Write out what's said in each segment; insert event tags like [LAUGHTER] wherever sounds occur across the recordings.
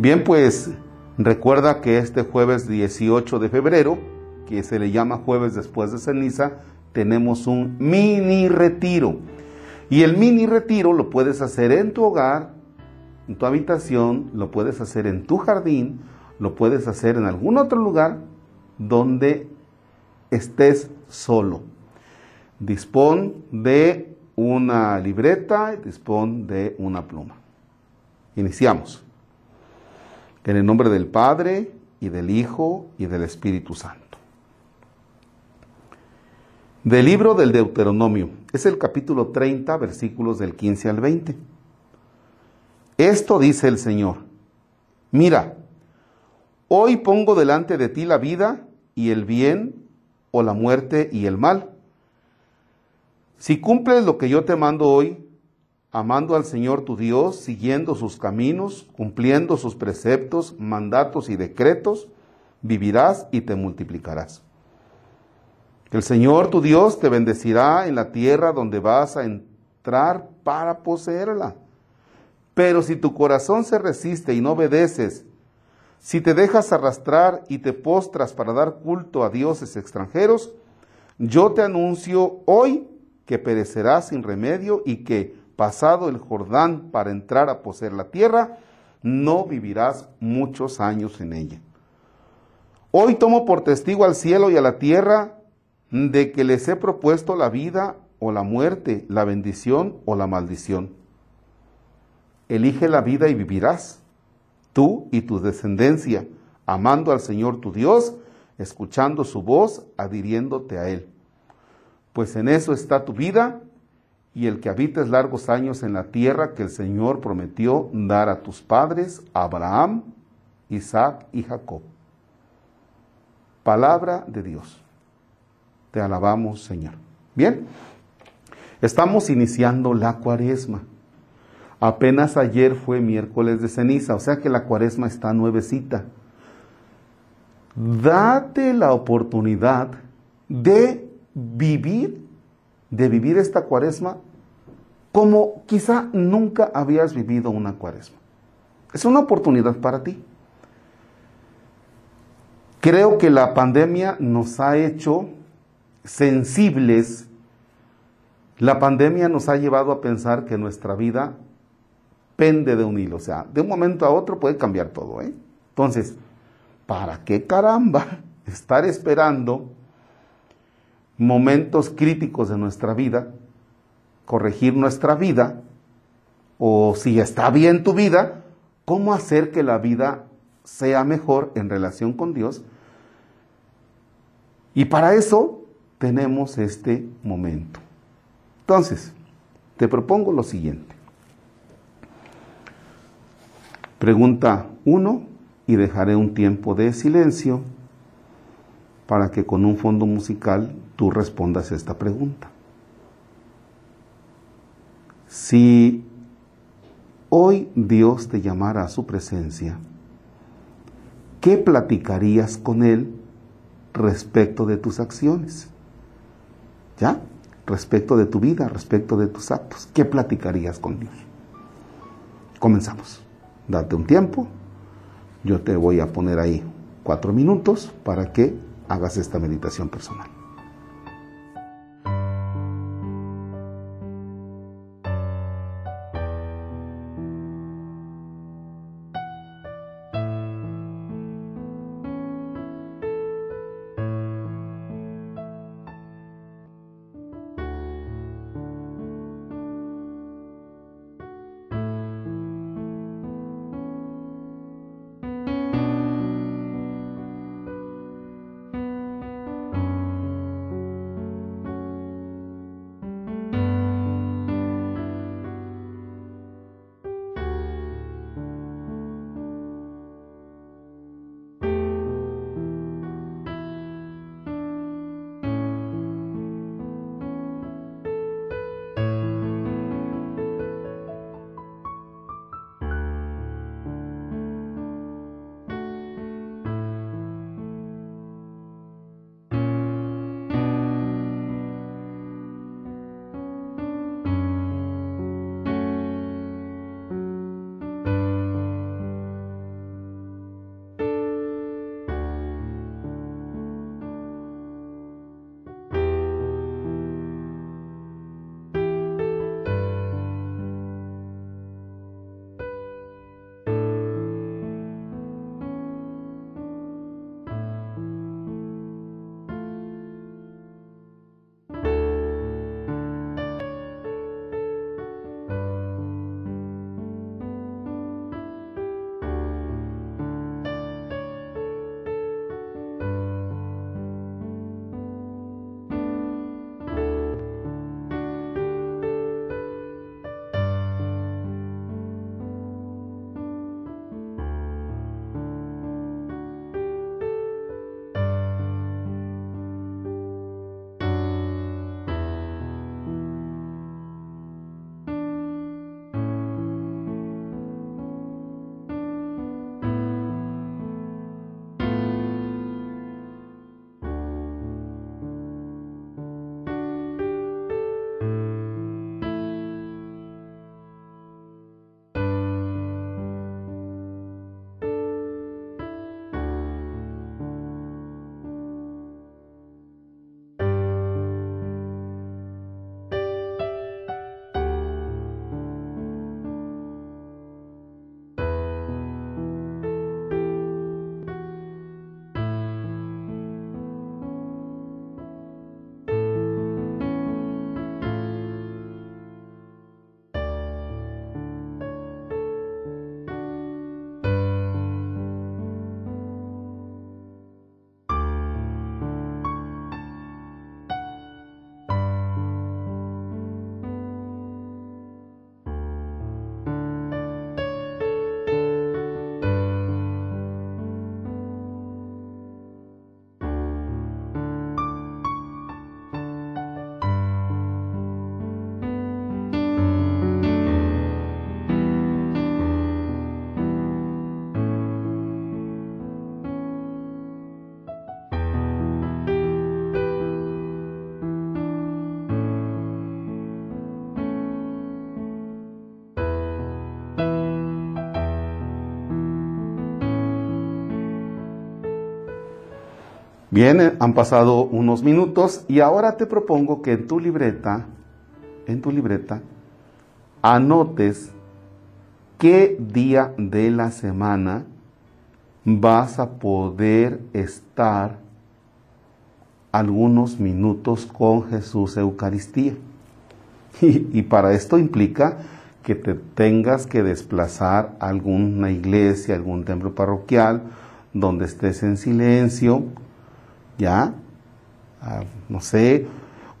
Bien, pues recuerda que este jueves 18 de febrero, que se le llama jueves después de ceniza, tenemos un mini retiro. Y el mini retiro lo puedes hacer en tu hogar, en tu habitación, lo puedes hacer en tu jardín, lo puedes hacer en algún otro lugar donde estés solo. Dispón de una libreta, dispón de una pluma. Iniciamos. En el nombre del Padre y del Hijo y del Espíritu Santo. Del libro del Deuteronomio, es el capítulo 30, versículos del 15 al 20. Esto dice el Señor, mira, hoy pongo delante de ti la vida y el bien o la muerte y el mal. Si cumples lo que yo te mando hoy, amando al Señor tu Dios, siguiendo sus caminos, cumpliendo sus preceptos, mandatos y decretos, vivirás y te multiplicarás. El Señor tu Dios te bendecirá en la tierra donde vas a entrar para poseerla. Pero si tu corazón se resiste y no obedeces, si te dejas arrastrar y te postras para dar culto a dioses extranjeros, yo te anuncio hoy que perecerás sin remedio y que, pasado el Jordán para entrar a poseer la tierra, no vivirás muchos años en ella. Hoy tomo por testigo al cielo y a la tierra de que les he propuesto la vida o la muerte, la bendición o la maldición. Elige la vida y vivirás, tú y tu descendencia, amando al Señor tu Dios, escuchando su voz, adhiriéndote a Él. Pues en eso está tu vida y el que habites largos años en la tierra que el Señor prometió dar a tus padres, Abraham, Isaac y Jacob. Palabra de Dios. Te alabamos, Señor. Bien, estamos iniciando la cuaresma. Apenas ayer fue miércoles de ceniza, o sea que la cuaresma está nuevecita. Date la oportunidad de vivir, de vivir esta cuaresma como quizá nunca habías vivido una cuaresma. Es una oportunidad para ti. Creo que la pandemia nos ha hecho sensibles, la pandemia nos ha llevado a pensar que nuestra vida pende de un hilo, o sea, de un momento a otro puede cambiar todo. ¿eh? Entonces, ¿para qué caramba estar esperando momentos críticos de nuestra vida, corregir nuestra vida, o si está bien tu vida, cómo hacer que la vida sea mejor en relación con Dios? Y para eso tenemos este momento. Entonces, te propongo lo siguiente. Pregunta uno y dejaré un tiempo de silencio para que con un fondo musical tú respondas esta pregunta. Si hoy Dios te llamara a su presencia, ¿qué platicarías con Él respecto de tus acciones? ¿Ya? Respecto de tu vida, respecto de tus actos. ¿Qué platicarías con Dios? Comenzamos. Date un tiempo. Yo te voy a poner ahí cuatro minutos para que hagas esta meditación personal. Bien, han pasado unos minutos y ahora te propongo que en tu libreta, en tu libreta, anotes qué día de la semana vas a poder estar algunos minutos con Jesús Eucaristía. [LAUGHS] Y, para esto implica que te tengas que desplazar a alguna iglesia, algún templo parroquial, donde estés en silencio, ¿ya? Ah, no sé,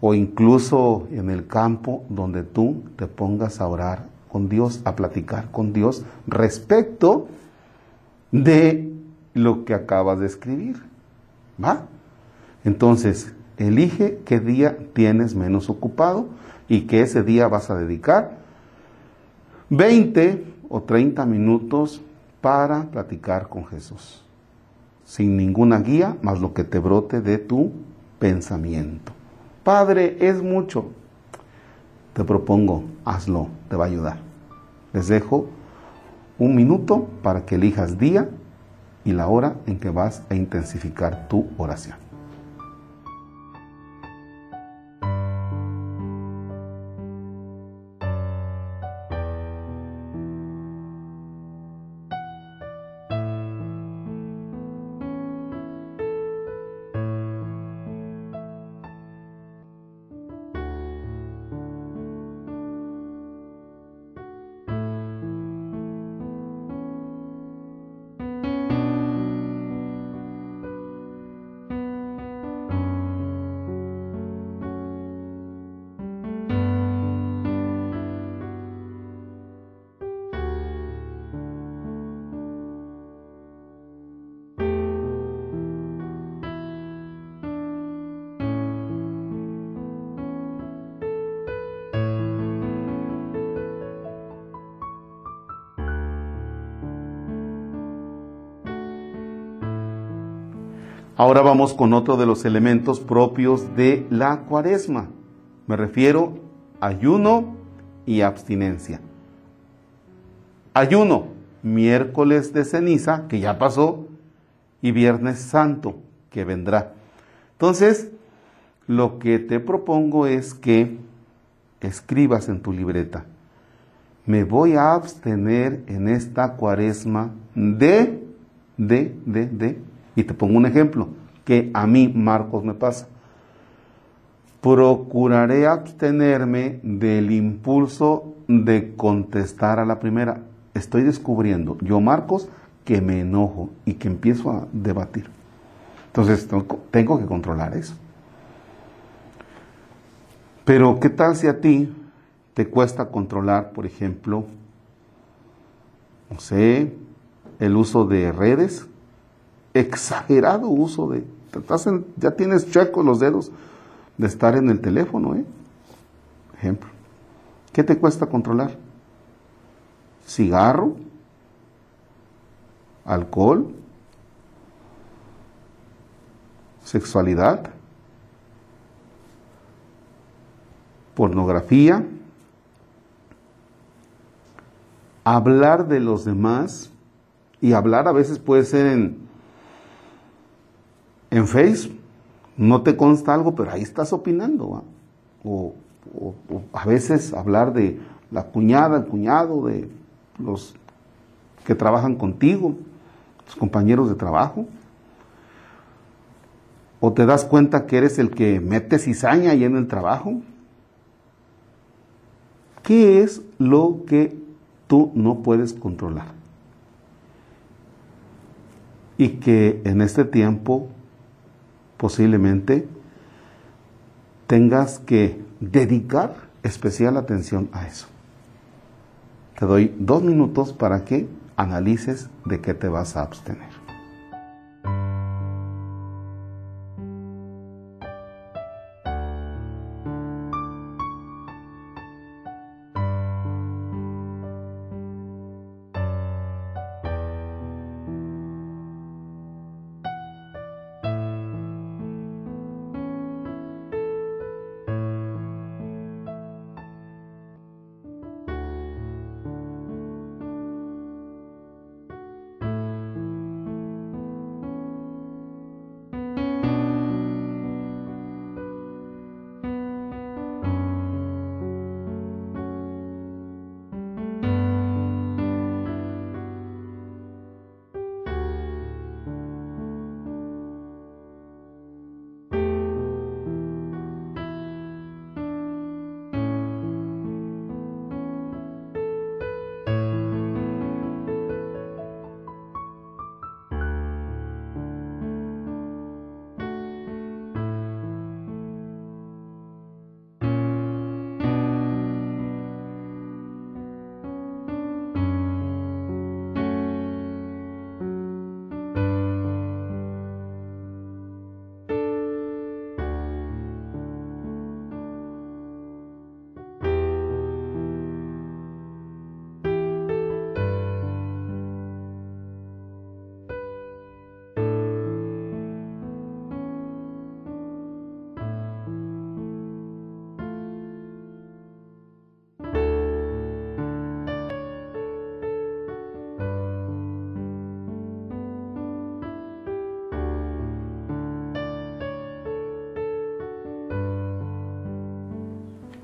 o incluso en el campo donde tú te pongas a orar con Dios, a platicar con Dios respecto de lo que acabas de escribir. ¿Va? Entonces, elige qué día tienes menos ocupado y que ese día vas a dedicar 20 o 30 minutos para platicar con Jesús, sin ninguna guía más lo que te brote de tu pensamiento. Padre, es mucho. Te propongo, hazlo, te va a ayudar. Les dejo un minuto para que elijas día y la hora en que vas a intensificar tu oración. Ahora vamos con otro de los elementos propios de la cuaresma. Me refiero a ayuno y abstinencia. Ayuno, miércoles de ceniza, que ya pasó, y viernes santo, que vendrá. Entonces, lo que te propongo es que escribas en tu libreta, me voy a abstener en esta cuaresma de, de, de, de, y te pongo un ejemplo que a mí, Marcos, me pasa. Procuraré abstenerme del impulso de contestar a la primera. Estoy descubriendo, yo, Marcos, que me enojo y que empiezo a debatir. Entonces, tengo que controlar eso. Pero, ¿qué tal si a ti te cuesta controlar, por ejemplo, no sé, el uso de redes? Exagerado uso de... ya tienes chuecos los dedos de estar en el teléfono, ¿eh? Ejemplo. ¿Qué te cuesta controlar? Cigarro, alcohol, sexualidad, pornografía, hablar de los demás, y hablar a veces puede ser en en Facebook no te consta algo, pero ahí estás opinando. O, a veces hablar de la cuñada, el cuñado, de los que trabajan contigo, tus compañeros de trabajo. O te das cuenta que eres el que mete cizaña ahí en el trabajo. ¿Qué es lo que tú no puedes controlar? Y que en este tiempo posiblemente tengas que dedicar especial atención a eso. Te doy dos minutos para que analices de qué te vas a abstener.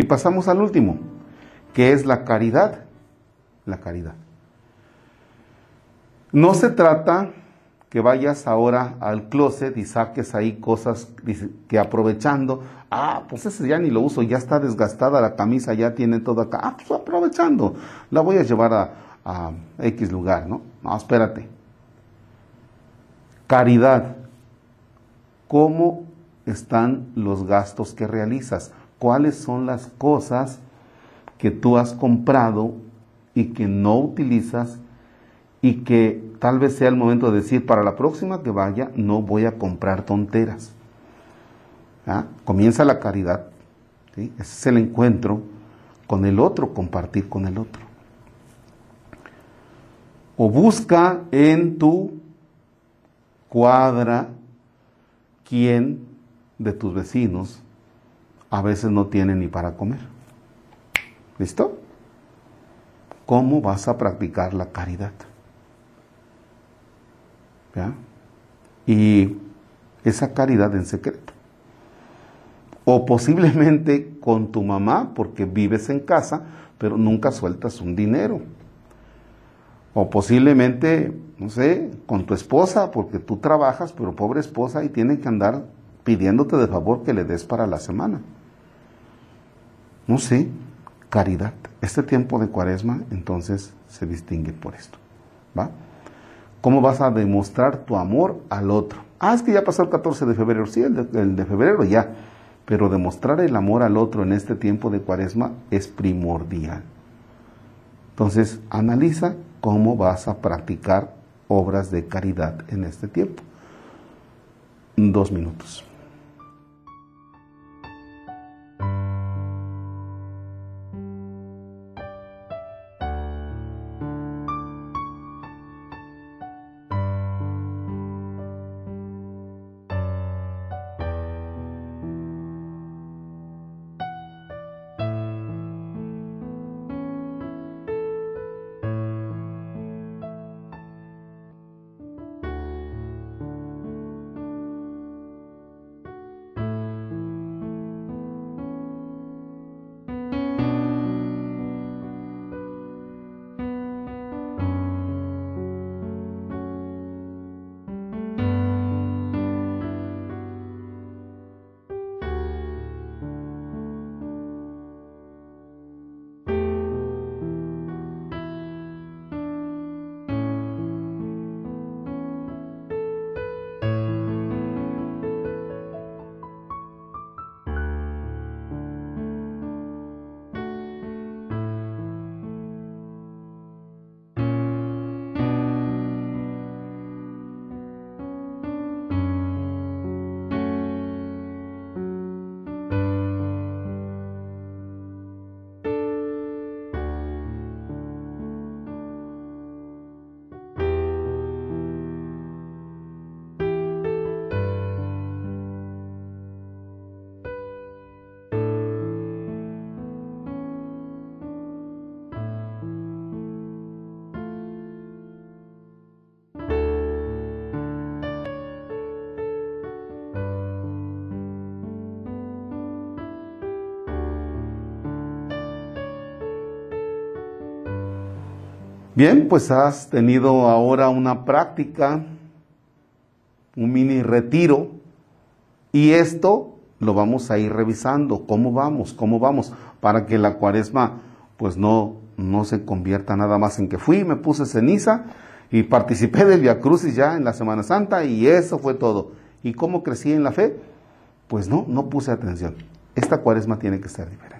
Y pasamos al último, que es la caridad. La caridad. No se trata que vayas ahora al closet y saques ahí cosas que aprovechando, ah, pues ese ya ni lo uso, ya está desgastada la camisa, ya tiene todo acá, ah, pues aprovechando, la voy a llevar a, a X lugar, ¿no? No, espérate. Caridad. ¿Cómo están los gastos que realizas? ¿Cuáles son las cosas que tú has comprado y que no utilizas y que tal vez sea el momento de decir, para la próxima que vaya, no voy a comprar tonteras. ¿Ah? Comienza la caridad. Ese es el encuentro con el otro, compartir con el otro. O busca en tu cuadra quién de tus vecinos a veces no tiene ni para comer. ¿Listo? ¿Cómo vas a practicar la caridad? Y esa caridad en secreto. O posiblemente con tu mamá, porque vives en casa, pero nunca sueltas un dinero. O posiblemente, no sé, con tu esposa, porque tú trabajas, pero pobre esposa, y tiene que andar pidiéndote de favor que le des para la semana. No sé, caridad. Este tiempo de cuaresma entonces se distingue por esto. ¿Va? ¿Cómo vas a demostrar tu amor al otro? Ah, es que ya pasó el 14 de febrero. Sí, el de, febrero ya. Pero demostrar el amor al otro en este tiempo de cuaresma es primordial. Entonces, analiza cómo vas a practicar obras de caridad en este tiempo. Dos minutos. Bien, pues has tenido ahora una práctica, un mini retiro, y esto lo vamos a ir revisando, cómo vamos, cómo vamos, para que la cuaresma pues no, no se convierta nada más en que fui, me puse ceniza y participé del Via Crucis ya en la Semana Santa y eso fue todo. ¿Y cómo crecí en la fe? Pues no, no puse atención. Esta cuaresma tiene que ser diferente.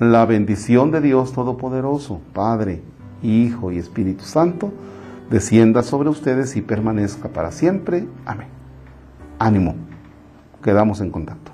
La bendición de Dios Todopoderoso, Padre, Hijo y Espíritu Santo, descienda sobre ustedes y permanezca para siempre. Amén. Ánimo. Quedamos en contacto.